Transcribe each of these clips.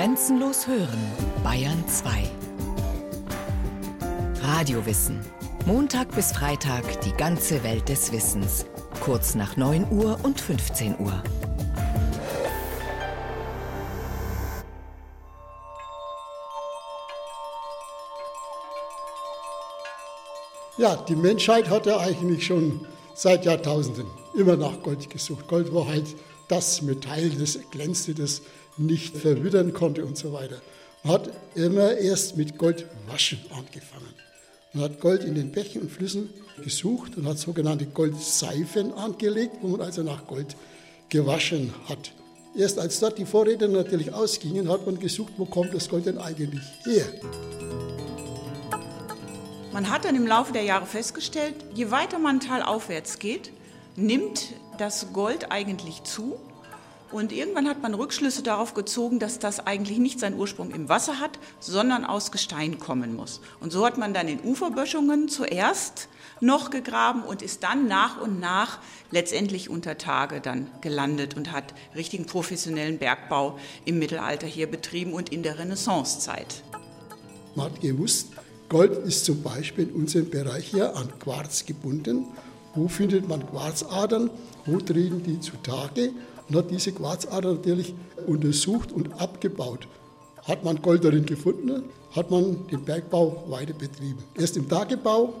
Grenzenlos hören, Bayern 2. Radiowissen. Montag bis Freitag die ganze Welt des Wissens. Kurz nach 9 Uhr und 15 Uhr. Ja, die Menschheit hat ja eigentlich schon seit Jahrtausenden immer nach Gold gesucht. Gold war halt das Metall, das glänzte, das nicht verwittern konnte und so weiter. Man hat immer erst mit Goldwaschen angefangen. Man hat Gold in den Bächen und Flüssen gesucht und hat sogenannte Goldseifen angelegt, wo man also nach Gold gewaschen hat. Erst als dort die Vorräte natürlich ausgingen, hat man gesucht, wo kommt das Gold denn eigentlich her. Man hat dann im Laufe der Jahre festgestellt, je weiter man talaufwärts geht, nimmt das Gold eigentlich zu und irgendwann hat man Rückschlüsse darauf gezogen, dass das eigentlich nicht seinen Ursprung im Wasser hat, sondern aus Gestein kommen muss. Und so hat man dann in Uferböschungen zuerst noch gegraben und ist dann nach und nach letztendlich unter Tage dann gelandet und hat richtigen professionellen Bergbau im Mittelalter hier betrieben und in der Renaissancezeit. Man hat gewusst, Gold ist zum Beispiel in unserem Bereich hier an Quarz gebunden. Wo findet man Quarzadern? Wo treten die zutage? Und hat diese Quarzader natürlich untersucht und abgebaut. Hat man Gold darin gefunden, hat man den Bergbau weiter betrieben. Erst im Tagebau,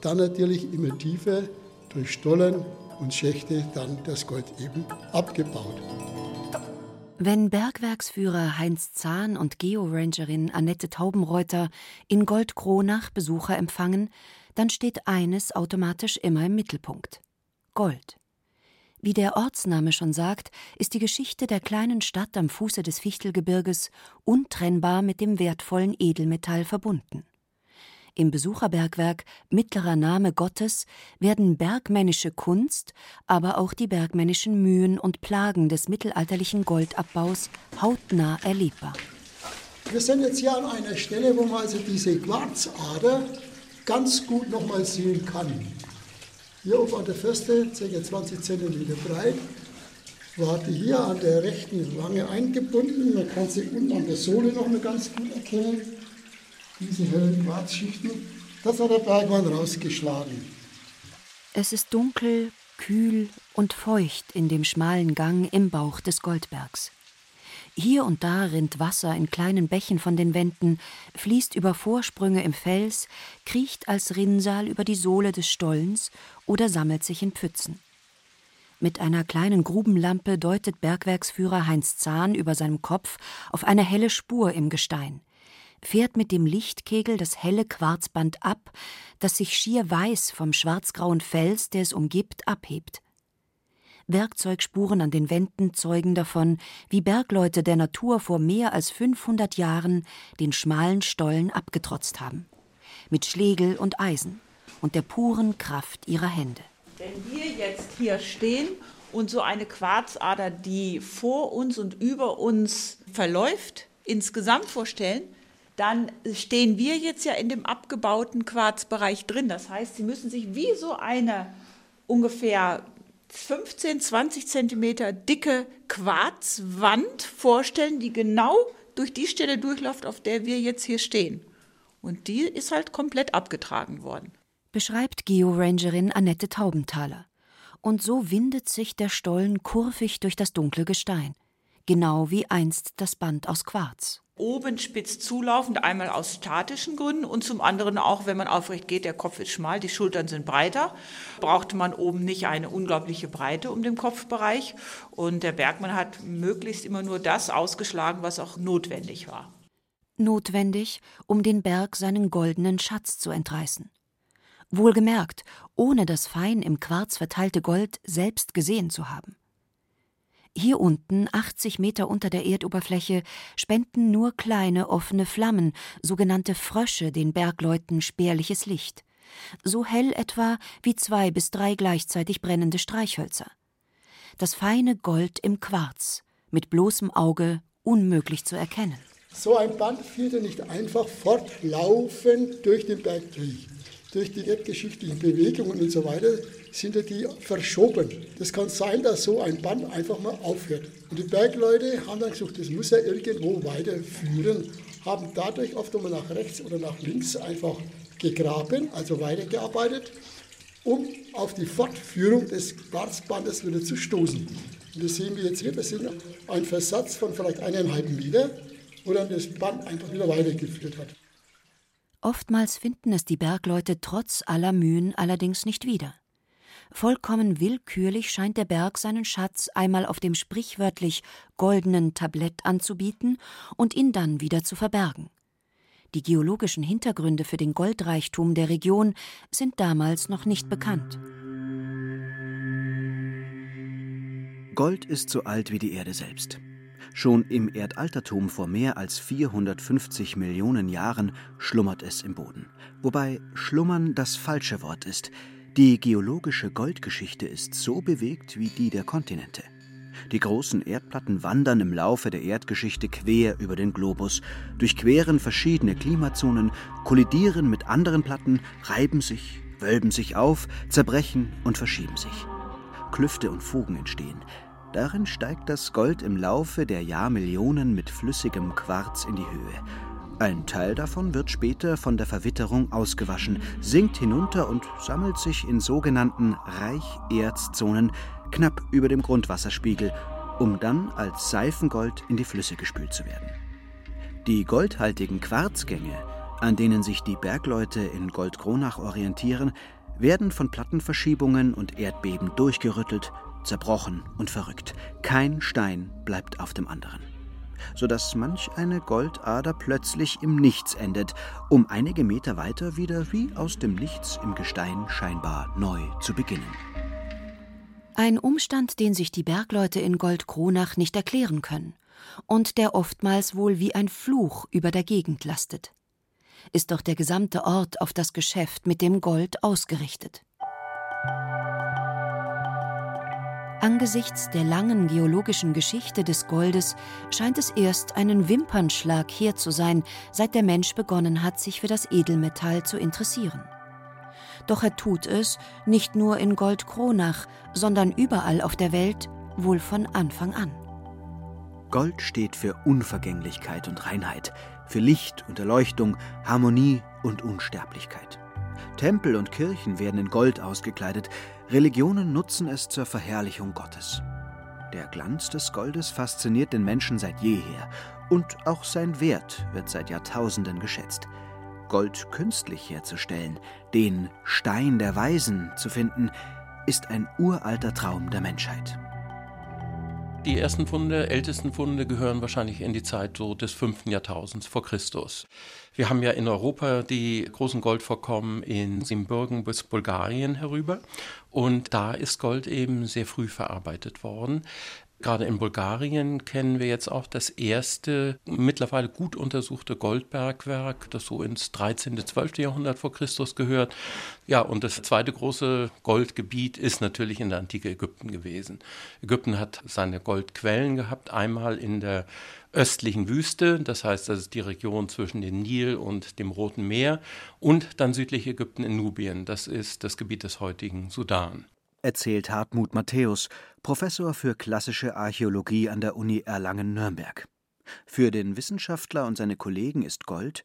dann natürlich immer tiefer durch Stollen und Schächte dann das Gold eben abgebaut. Wenn Bergwerksführer Heinz Zahn und Georangerin Annette Taubenreuter in Goldkronach Besucher empfangen, dann steht eines automatisch immer im Mittelpunkt: Gold. Wie der Ortsname schon sagt, ist die Geschichte der kleinen Stadt am Fuße des Fichtelgebirges untrennbar mit dem wertvollen Edelmetall verbunden. Im Besucherbergwerk Mittlerer Name Gottes werden bergmännische Kunst, aber auch die bergmännischen Mühen und Plagen des mittelalterlichen Goldabbaus hautnah erlebbar. Wir sind jetzt hier an einer Stelle, wo man also diese Quarzader ganz gut nochmal sehen kann. Hier oben an der Feste, ca. 20 cm breit, war die hier an der rechten Wange eingebunden. Man kann sie unten an der Sohle noch mal ganz gut erkennen. Diese hellen Quarzschichten. Das hat der Bergmann rausgeschlagen. Es ist dunkel, kühl und feucht in dem schmalen Gang im Bauch des Goldbergs. Hier und da rinnt Wasser in kleinen Bächen von den Wänden, fließt über Vorsprünge im Fels, kriecht als Rinnsal über die Sohle des Stollens oder sammelt sich in Pfützen. Mit einer kleinen Grubenlampe deutet Bergwerksführer Heinz Zahn über seinem Kopf auf eine helle Spur im Gestein, fährt mit dem Lichtkegel das helle Quarzband ab, das sich schier weiß vom schwarzgrauen Fels, der es umgibt, abhebt. Werkzeugspuren an den Wänden zeugen davon, wie Bergleute der Natur vor mehr als 500 Jahren den schmalen Stollen abgetrotzt haben. Mit Schlegel und Eisen und der puren Kraft ihrer Hände. Wenn wir jetzt hier stehen und so eine Quarzader, die vor uns und über uns verläuft, insgesamt vorstellen, dann stehen wir jetzt ja in dem abgebauten Quarzbereich drin. Das heißt, Sie müssen sich wie so eine ungefähr 15, 20 Zentimeter dicke Quarzwand vorstellen, die genau durch die Stelle durchläuft, auf der wir jetzt hier stehen. Und die ist halt komplett abgetragen worden. Beschreibt Georangerin Annette Taubenthaler. Und so windet sich der Stollen kurvig durch das dunkle Gestein, genau wie einst das Band aus Quarz oben spitz zulaufend, einmal aus statischen Gründen und zum anderen auch, wenn man aufrecht geht, der Kopf ist schmal, die Schultern sind breiter, brauchte man oben nicht eine unglaubliche Breite um den Kopfbereich und der Bergmann hat möglichst immer nur das ausgeschlagen, was auch notwendig war. Notwendig, um den Berg seinen goldenen Schatz zu entreißen. Wohlgemerkt, ohne das fein im Quarz verteilte Gold selbst gesehen zu haben. Hier unten, 80 Meter unter der Erdoberfläche, spenden nur kleine offene Flammen, sogenannte Frösche, den Bergleuten spärliches Licht. So hell etwa wie zwei bis drei gleichzeitig brennende Streichhölzer. Das feine Gold im Quarz, mit bloßem Auge unmöglich zu erkennen. So ein Band führte nicht einfach fortlaufend durch den Berg durch. durch die erdgeschichtlichen Bewegungen und so weiter sind ja die verschoben. Das kann sein, dass so ein Band einfach mal aufhört. Und die Bergleute haben dann gesagt, das muss ja irgendwo weiterführen, haben dadurch oft einmal nach rechts oder nach links einfach gegraben, also weitergearbeitet, um auf die Fortführung des Quarzbandes wieder zu stoßen. Und das sehen wir jetzt hier, das ist ein Versatz von vielleicht eineinhalb Meter, wo dann das Band einfach wieder weitergeführt hat. Oftmals finden es die Bergleute trotz aller Mühen allerdings nicht wieder. Vollkommen willkürlich scheint der Berg seinen Schatz einmal auf dem sprichwörtlich goldenen Tablett anzubieten und ihn dann wieder zu verbergen. Die geologischen Hintergründe für den Goldreichtum der Region sind damals noch nicht bekannt. Gold ist so alt wie die Erde selbst. Schon im Erdaltertum vor mehr als 450 Millionen Jahren schlummert es im Boden. Wobei schlummern das falsche Wort ist. Die geologische Goldgeschichte ist so bewegt wie die der Kontinente. Die großen Erdplatten wandern im Laufe der Erdgeschichte quer über den Globus, durchqueren verschiedene Klimazonen, kollidieren mit anderen Platten, reiben sich, wölben sich auf, zerbrechen und verschieben sich. Klüfte und Fugen entstehen, Darin steigt das Gold im Laufe der Jahrmillionen mit flüssigem Quarz in die Höhe. Ein Teil davon wird später von der Verwitterung ausgewaschen, sinkt hinunter und sammelt sich in sogenannten Reicherzzonen knapp über dem Grundwasserspiegel, um dann als Seifengold in die Flüsse gespült zu werden. Die goldhaltigen Quarzgänge, an denen sich die Bergleute in Goldkronach orientieren, werden von Plattenverschiebungen und Erdbeben durchgerüttelt, zerbrochen und verrückt. Kein Stein bleibt auf dem anderen. Sodass manch eine Goldader plötzlich im Nichts endet, um einige Meter weiter wieder wie aus dem Nichts im Gestein scheinbar neu zu beginnen. Ein Umstand, den sich die Bergleute in Goldkronach nicht erklären können und der oftmals wohl wie ein Fluch über der Gegend lastet. Ist doch der gesamte Ort auf das Geschäft mit dem Gold ausgerichtet. Angesichts der langen geologischen Geschichte des Goldes scheint es erst einen Wimpernschlag her zu sein, seit der Mensch begonnen hat, sich für das Edelmetall zu interessieren. Doch er tut es nicht nur in Goldkronach, sondern überall auf der Welt, wohl von Anfang an. Gold steht für Unvergänglichkeit und Reinheit, für Licht und Erleuchtung, Harmonie und Unsterblichkeit. Tempel und Kirchen werden in Gold ausgekleidet, Religionen nutzen es zur Verherrlichung Gottes. Der Glanz des Goldes fasziniert den Menschen seit jeher und auch sein Wert wird seit Jahrtausenden geschätzt. Gold künstlich herzustellen, den Stein der Weisen zu finden, ist ein uralter Traum der Menschheit. Die ersten Funde, ältesten Funde gehören wahrscheinlich in die Zeit so des fünften Jahrtausends vor Christus. Wir haben ja in Europa die großen Goldvorkommen in Siebenbürgen bis Bulgarien herüber und da ist Gold eben sehr früh verarbeitet worden. Gerade in Bulgarien kennen wir jetzt auch das erste mittlerweile gut untersuchte Goldbergwerk, das so ins 13., 12. Jahrhundert vor Christus gehört. Ja, und das zweite große Goldgebiet ist natürlich in der antike Ägypten gewesen. Ägypten hat seine Goldquellen gehabt, einmal in der östlichen Wüste, das heißt, das ist die Region zwischen dem Nil und dem Roten Meer, und dann südlich Ägypten in Nubien, das ist das Gebiet des heutigen Sudan erzählt Hartmut Matthäus, Professor für klassische Archäologie an der Uni Erlangen-Nürnberg. Für den Wissenschaftler und seine Kollegen ist Gold,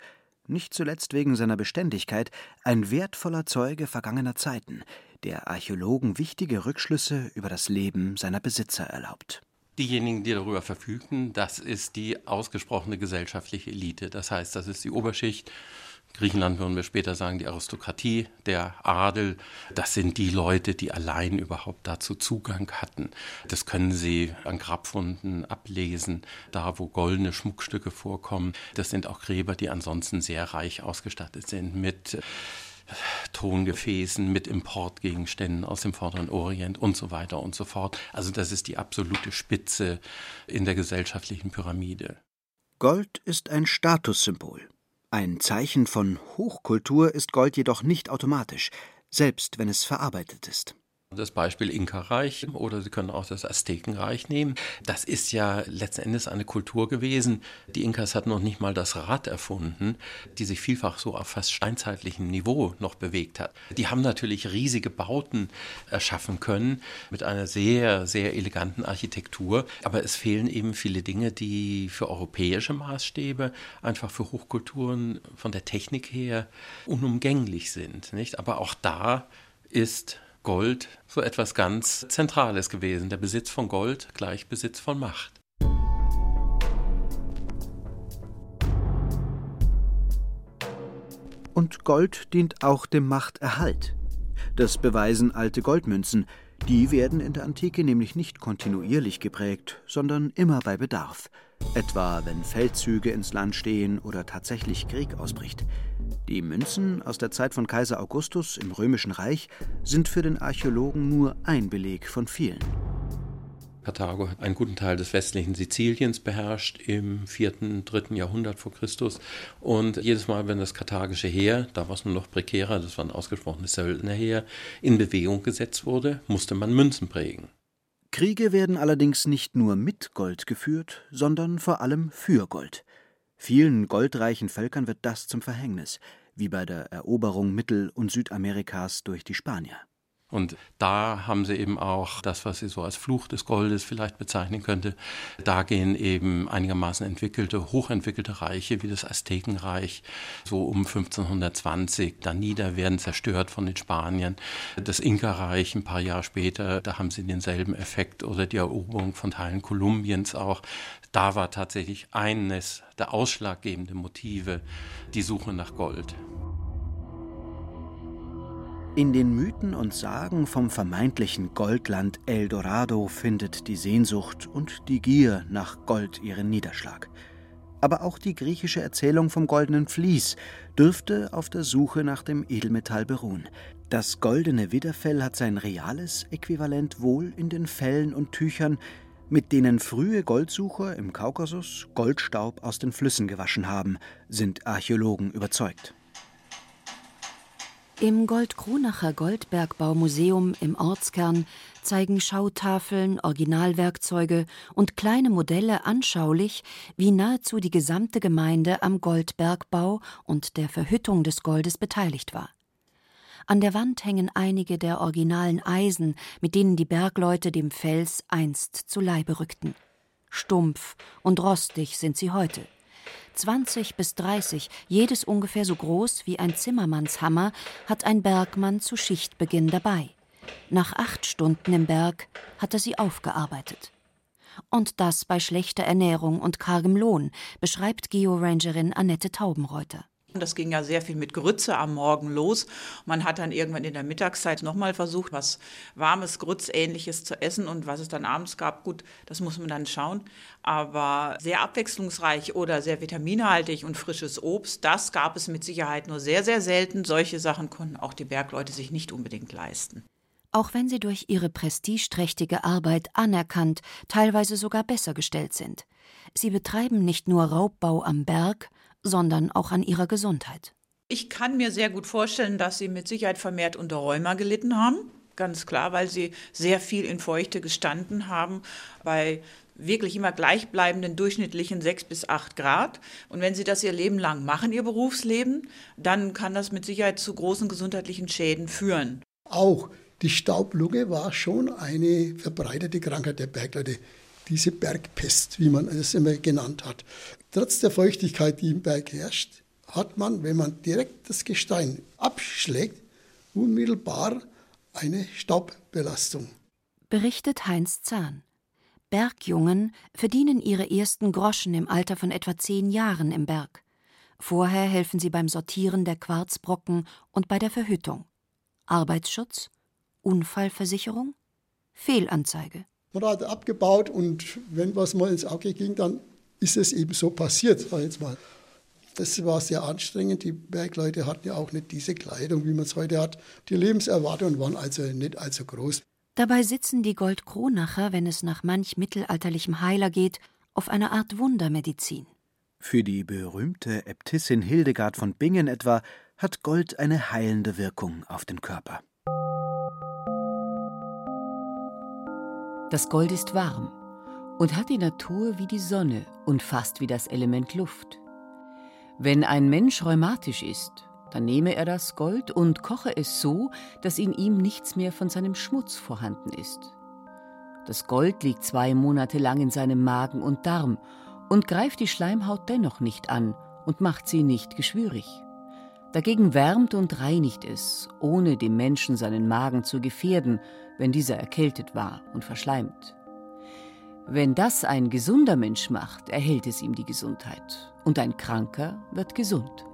nicht zuletzt wegen seiner Beständigkeit, ein wertvoller Zeuge vergangener Zeiten, der Archäologen wichtige Rückschlüsse über das Leben seiner Besitzer erlaubt. Diejenigen, die darüber verfügen, das ist die ausgesprochene gesellschaftliche Elite. Das heißt, das ist die Oberschicht Griechenland würden wir später sagen, die Aristokratie, der Adel, das sind die Leute, die allein überhaupt dazu Zugang hatten. Das können Sie an Grabfunden ablesen, da wo goldene Schmuckstücke vorkommen. Das sind auch Gräber, die ansonsten sehr reich ausgestattet sind mit äh, Tongefäßen, mit Importgegenständen aus dem Vorderen Orient und so weiter und so fort. Also das ist die absolute Spitze in der gesellschaftlichen Pyramide. Gold ist ein Statussymbol. Ein Zeichen von Hochkultur ist Gold jedoch nicht automatisch, selbst wenn es verarbeitet ist. Das Beispiel Inka-Reich oder Sie können auch das Aztekenreich nehmen. Das ist ja letzten Endes eine Kultur gewesen. Die Inkas hatten noch nicht mal das Rad erfunden, die sich vielfach so auf fast steinzeitlichem Niveau noch bewegt hat. Die haben natürlich riesige Bauten erschaffen können mit einer sehr, sehr eleganten Architektur. Aber es fehlen eben viele Dinge, die für europäische Maßstäbe einfach für Hochkulturen von der Technik her unumgänglich sind. Nicht? Aber auch da ist Gold so etwas ganz Zentrales gewesen. Der Besitz von Gold gleich Besitz von Macht. Und Gold dient auch dem Machterhalt. Das beweisen alte Goldmünzen. Die werden in der Antike nämlich nicht kontinuierlich geprägt, sondern immer bei Bedarf. Etwa wenn Feldzüge ins Land stehen oder tatsächlich Krieg ausbricht. Die Münzen aus der Zeit von Kaiser Augustus im Römischen Reich sind für den Archäologen nur ein Beleg von vielen. Karthago hat einen guten Teil des westlichen Siziliens beherrscht im 4., 3. Jahrhundert vor Christus. Und jedes Mal, wenn das karthagische Heer, da war es nur noch prekärer, das war ein ausgesprochenes Söldnerheer, in Bewegung gesetzt wurde, musste man Münzen prägen. Kriege werden allerdings nicht nur mit Gold geführt, sondern vor allem für Gold. Vielen goldreichen Völkern wird das zum Verhängnis, wie bei der Eroberung Mittel- und Südamerikas durch die Spanier. Und da haben sie eben auch das, was sie so als Fluch des Goldes vielleicht bezeichnen könnte. Da gehen eben einigermaßen entwickelte, hochentwickelte Reiche wie das Aztekenreich so um 1520 da nieder, werden zerstört von den Spaniern. Das Inka-Reich ein paar Jahre später, da haben sie denselben Effekt oder die Eroberung von Teilen Kolumbiens auch. Da war tatsächlich eines der ausschlaggebenden Motive die Suche nach Gold. In den Mythen und Sagen vom vermeintlichen Goldland Eldorado findet die Sehnsucht und die Gier nach Gold ihren Niederschlag. Aber auch die griechische Erzählung vom goldenen Vlies dürfte auf der Suche nach dem Edelmetall beruhen. Das goldene Widderfell hat sein reales Äquivalent wohl in den Fellen und Tüchern, mit denen frühe Goldsucher im Kaukasus Goldstaub aus den Flüssen gewaschen haben, sind Archäologen überzeugt. Im Goldkronacher Goldbergbaumuseum im Ortskern zeigen Schautafeln, Originalwerkzeuge und kleine Modelle anschaulich, wie nahezu die gesamte Gemeinde am Goldbergbau und der Verhüttung des Goldes beteiligt war. An der Wand hängen einige der originalen Eisen, mit denen die Bergleute dem Fels einst zu Leibe rückten. Stumpf und rostig sind sie heute. 20 bis 30, jedes ungefähr so groß wie ein Zimmermannshammer, hat ein Bergmann zu Schichtbeginn dabei. Nach acht Stunden im Berg hat er sie aufgearbeitet. Und das bei schlechter Ernährung und kargem Lohn, beschreibt Georangerin Annette Taubenreuter. Das ging ja sehr viel mit Grütze am Morgen los. Man hat dann irgendwann in der Mittagszeit nochmal versucht, was warmes, Grützähnliches zu essen und was es dann abends gab. Gut, das muss man dann schauen. Aber sehr abwechslungsreich oder sehr vitaminhaltig und frisches Obst, das gab es mit Sicherheit nur sehr, sehr selten. Solche Sachen konnten auch die Bergleute sich nicht unbedingt leisten. Auch wenn sie durch ihre prestigeträchtige Arbeit anerkannt, teilweise sogar besser gestellt sind. Sie betreiben nicht nur Raubbau am Berg, sondern auch an ihrer Gesundheit. Ich kann mir sehr gut vorstellen, dass sie mit Sicherheit vermehrt unter Rheuma gelitten haben. Ganz klar, weil sie sehr viel in Feuchte gestanden haben, bei wirklich immer gleichbleibenden durchschnittlichen sechs bis acht Grad. Und wenn sie das ihr Leben lang machen, ihr Berufsleben, dann kann das mit Sicherheit zu großen gesundheitlichen Schäden führen. Auch die Staublunge war schon eine verbreitete Krankheit der Bergleute diese Bergpest, wie man es immer genannt hat. Trotz der Feuchtigkeit, die im Berg herrscht, hat man, wenn man direkt das Gestein abschlägt, unmittelbar eine Staubbelastung. Berichtet Heinz Zahn. Bergjungen verdienen ihre ersten Groschen im Alter von etwa zehn Jahren im Berg. Vorher helfen sie beim Sortieren der Quarzbrocken und bei der Verhüttung. Arbeitsschutz? Unfallversicherung? Fehlanzeige. Man hat abgebaut und wenn was mal ins Auge ging, dann ist es eben so passiert, sag jetzt mal. Das war sehr anstrengend. Die Bergleute hatten ja auch nicht diese Kleidung, wie man es heute hat. Die Lebenserwartungen waren also nicht allzu groß. Dabei sitzen die Goldkronacher, wenn es nach manch mittelalterlichem Heiler geht, auf einer Art Wundermedizin. Für die berühmte Äbtissin Hildegard von Bingen etwa hat Gold eine heilende Wirkung auf den Körper. Das Gold ist warm und hat die Natur wie die Sonne und fast wie das Element Luft. Wenn ein Mensch rheumatisch ist, dann nehme er das Gold und koche es so, dass in ihm nichts mehr von seinem Schmutz vorhanden ist. Das Gold liegt zwei Monate lang in seinem Magen und Darm und greift die Schleimhaut dennoch nicht an und macht sie nicht geschwürig. Dagegen wärmt und reinigt es, ohne dem Menschen seinen Magen zu gefährden, wenn dieser erkältet war und verschleimt. Wenn das ein gesunder Mensch macht, erhält es ihm die Gesundheit, und ein Kranker wird gesund.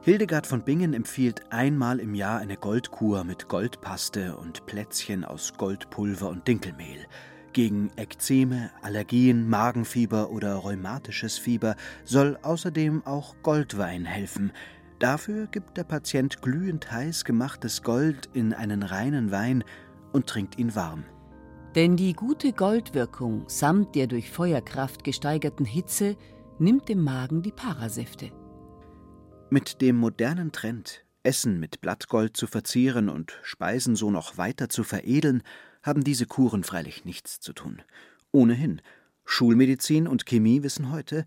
Hildegard von Bingen empfiehlt einmal im Jahr eine Goldkur mit Goldpaste und Plätzchen aus Goldpulver und Dinkelmehl. Gegen Ekzeme, Allergien, Magenfieber oder rheumatisches Fieber soll außerdem auch Goldwein helfen. Dafür gibt der Patient glühend heiß gemachtes Gold in einen reinen Wein und trinkt ihn warm. Denn die gute Goldwirkung samt der durch Feuerkraft gesteigerten Hitze nimmt dem Magen die Parasäfte. Mit dem modernen Trend, Essen mit Blattgold zu verzehren und Speisen so noch weiter zu veredeln, haben diese Kuren freilich nichts zu tun. Ohnehin, Schulmedizin und Chemie wissen heute,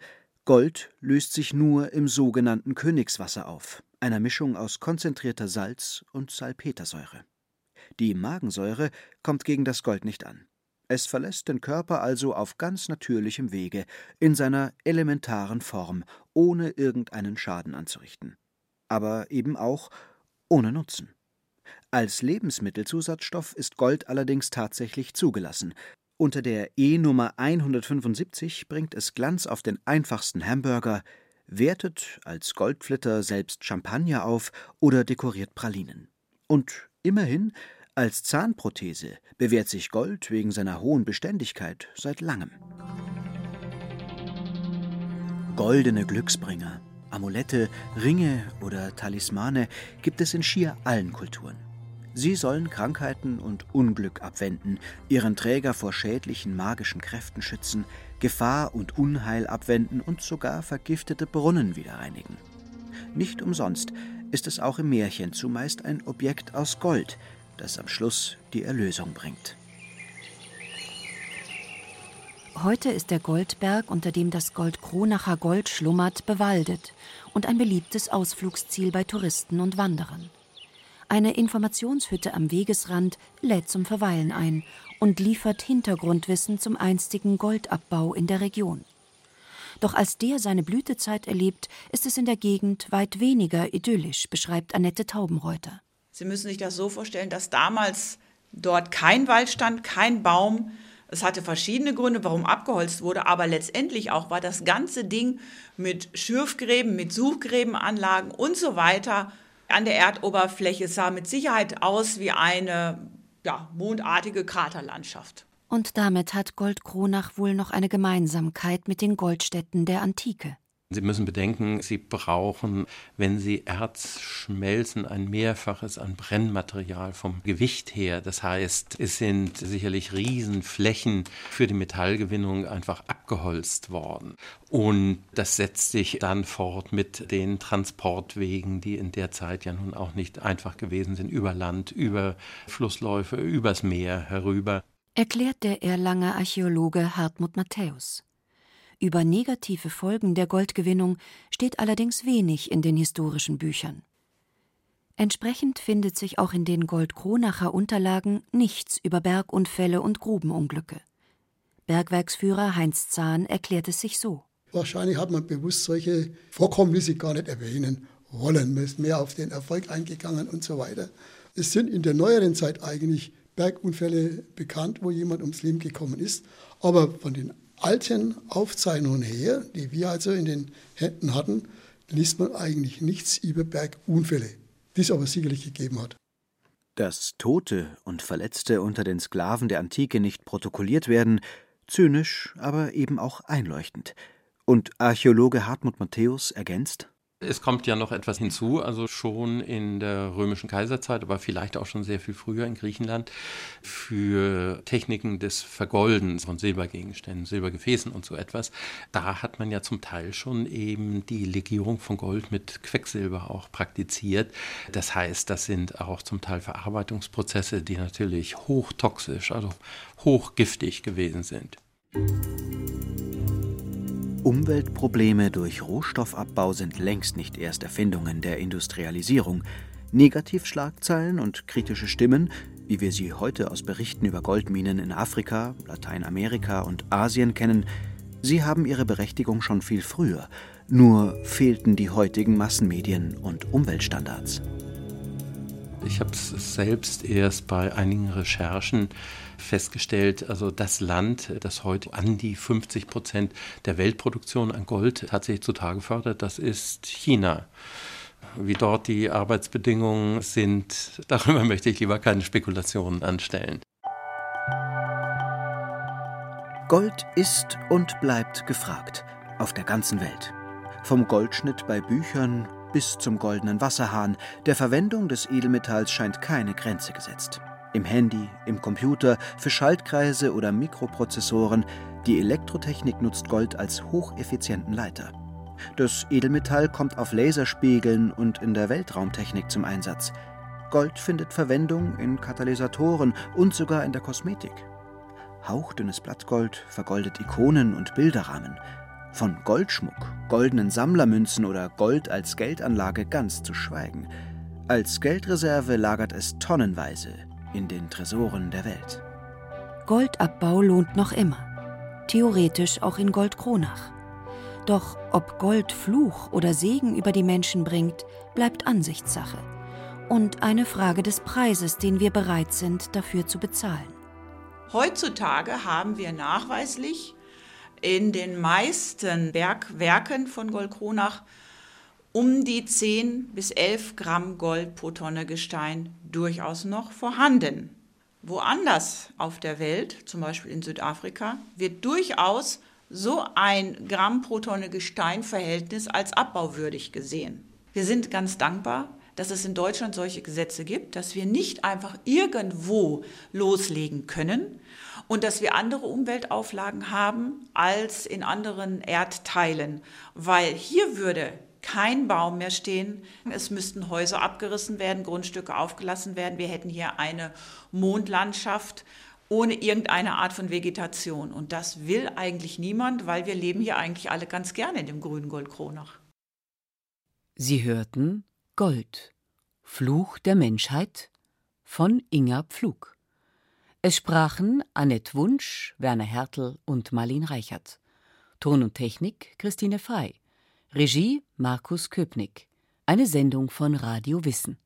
Gold löst sich nur im sogenannten Königswasser auf, einer Mischung aus konzentrierter Salz- und Salpetersäure. Die Magensäure kommt gegen das Gold nicht an. Es verlässt den Körper also auf ganz natürlichem Wege, in seiner elementaren Form, ohne irgendeinen Schaden anzurichten. Aber eben auch ohne Nutzen. Als Lebensmittelzusatzstoff ist Gold allerdings tatsächlich zugelassen. Unter der E-Nummer 175 bringt es Glanz auf den einfachsten Hamburger, wertet als Goldflitter selbst Champagner auf oder dekoriert Pralinen. Und immerhin als Zahnprothese bewährt sich Gold wegen seiner hohen Beständigkeit seit langem. Goldene Glücksbringer, Amulette, Ringe oder Talismane gibt es in schier allen Kulturen. Sie sollen Krankheiten und Unglück abwenden, ihren Träger vor schädlichen magischen Kräften schützen, Gefahr und Unheil abwenden und sogar vergiftete Brunnen wieder reinigen. Nicht umsonst ist es auch im Märchen zumeist ein Objekt aus Gold, das am Schluss die Erlösung bringt. Heute ist der Goldberg, unter dem das Goldkronacher Gold schlummert, bewaldet und ein beliebtes Ausflugsziel bei Touristen und Wanderern. Eine Informationshütte am Wegesrand lädt zum Verweilen ein und liefert Hintergrundwissen zum einstigen Goldabbau in der Region. Doch als der seine Blütezeit erlebt, ist es in der Gegend weit weniger idyllisch, beschreibt Annette Taubenreuter. Sie müssen sich das so vorstellen, dass damals dort kein Wald stand, kein Baum. Es hatte verschiedene Gründe, warum abgeholzt wurde, aber letztendlich auch war das ganze Ding mit Schürfgräben, mit Suchgräbenanlagen und so weiter an der Erdoberfläche. Es sah mit Sicherheit aus wie eine ja, mondartige Kraterlandschaft. Und damit hat Goldkronach wohl noch eine Gemeinsamkeit mit den Goldstätten der Antike. Sie müssen bedenken, Sie brauchen, wenn Sie Erz schmelzen, ein Mehrfaches an Brennmaterial vom Gewicht her. Das heißt, es sind sicherlich Riesenflächen für die Metallgewinnung einfach abgeholzt worden. Und das setzt sich dann fort mit den Transportwegen, die in der Zeit ja nun auch nicht einfach gewesen sind, über Land, über Flussläufe, übers Meer herüber. Erklärt der Erlanger Archäologe Hartmut Matthäus. Über negative Folgen der Goldgewinnung steht allerdings wenig in den historischen Büchern. Entsprechend findet sich auch in den Goldkronacher Unterlagen nichts über Bergunfälle und Grubenunglücke. Bergwerksführer Heinz Zahn erklärt es sich so. Wahrscheinlich hat man bewusst solche Vorkommnisse gar nicht erwähnen wollen. Man ist mehr auf den Erfolg eingegangen und so weiter. Es sind in der neueren Zeit eigentlich Bergunfälle bekannt, wo jemand ums Leben gekommen ist. Aber von den alten Aufzeichnungen her, die wir also in den Händen hatten, liest man eigentlich nichts über Bergunfälle, die es aber sicherlich gegeben hat. Dass Tote und Verletzte unter den Sklaven der Antike nicht protokolliert werden, zynisch, aber eben auch einleuchtend. Und Archäologe Hartmut Matthäus ergänzt: Es kommt ja noch etwas hinzu, also schon in der römischen Kaiserzeit, aber vielleicht auch schon sehr viel früher in Griechenland, für Techniken des Vergoldens von Silbergegenständen, Silbergefäßen und so etwas. Da hat man ja zum Teil schon eben die Legierung von Gold mit Quecksilber auch praktiziert. Das heißt, das sind auch zum Teil Verarbeitungsprozesse, die natürlich hochtoxisch, also hochgiftig gewesen sind. Umweltprobleme durch Rohstoffabbau sind längst nicht erst Erfindungen der Industrialisierung. Negativschlagzeilen und kritische Stimmen, wie wir sie heute aus Berichten über Goldminen in Afrika, Lateinamerika und Asien kennen, sie haben ihre Berechtigung schon viel früher, nur fehlten die heutigen Massenmedien und Umweltstandards. Ich habe es selbst erst bei einigen Recherchen festgestellt, also das Land, das heute an die 50 Prozent der Weltproduktion an Gold tatsächlich zutage fördert, das ist China. Wie dort die Arbeitsbedingungen sind, darüber möchte ich lieber keine Spekulationen anstellen. Gold ist und bleibt gefragt auf der ganzen Welt. Vom Goldschnitt bei Büchern bis zum goldenen Wasserhahn, der Verwendung des Edelmetalls scheint keine Grenze gesetzt. Im Handy, im Computer, für Schaltkreise oder Mikroprozessoren, die Elektrotechnik nutzt Gold als hocheffizienten Leiter. Das Edelmetall kommt auf Laserspiegeln und in der Weltraumtechnik zum Einsatz. Gold findet Verwendung in Katalysatoren und sogar in der Kosmetik. Hauchdünnes Blattgold vergoldet Ikonen und Bilderrahmen. Von Goldschmuck, goldenen Sammlermünzen oder Gold als Geldanlage ganz zu schweigen. Als Geldreserve lagert es tonnenweise in den Tresoren der Welt. Goldabbau lohnt noch immer. Theoretisch auch in Goldkronach. Doch ob Gold Fluch oder Segen über die Menschen bringt, bleibt Ansichtssache. Und eine Frage des Preises, den wir bereit sind, dafür zu bezahlen. Heutzutage haben wir nachweislich in den meisten Bergwerken von Goldkronach um die 10 bis 11 Gramm Gold pro Tonne Gestein durchaus noch vorhanden. Woanders auf der Welt, zum Beispiel in Südafrika, wird durchaus so ein Gramm pro Tonne Gesteinverhältnis als abbauwürdig gesehen. Wir sind ganz dankbar, dass es in Deutschland solche Gesetze gibt, dass wir nicht einfach irgendwo loslegen können und dass wir andere Umweltauflagen haben als in anderen Erdteilen, weil hier würde kein Baum mehr stehen. Es müssten Häuser abgerissen werden, Grundstücke aufgelassen werden. Wir hätten hier eine Mondlandschaft ohne irgendeine Art von Vegetation. Und das will eigentlich niemand, weil wir leben hier eigentlich alle ganz gerne in dem grünen Goldkronach. Sie hörten Gold, Fluch der Menschheit von Inga Pflug. Es sprachen Annette Wunsch, Werner Hertel und Marlin Reichert. Ton und Technik Christine Frei. Regie Markus Köpnick. Eine Sendung von Radio Wissen.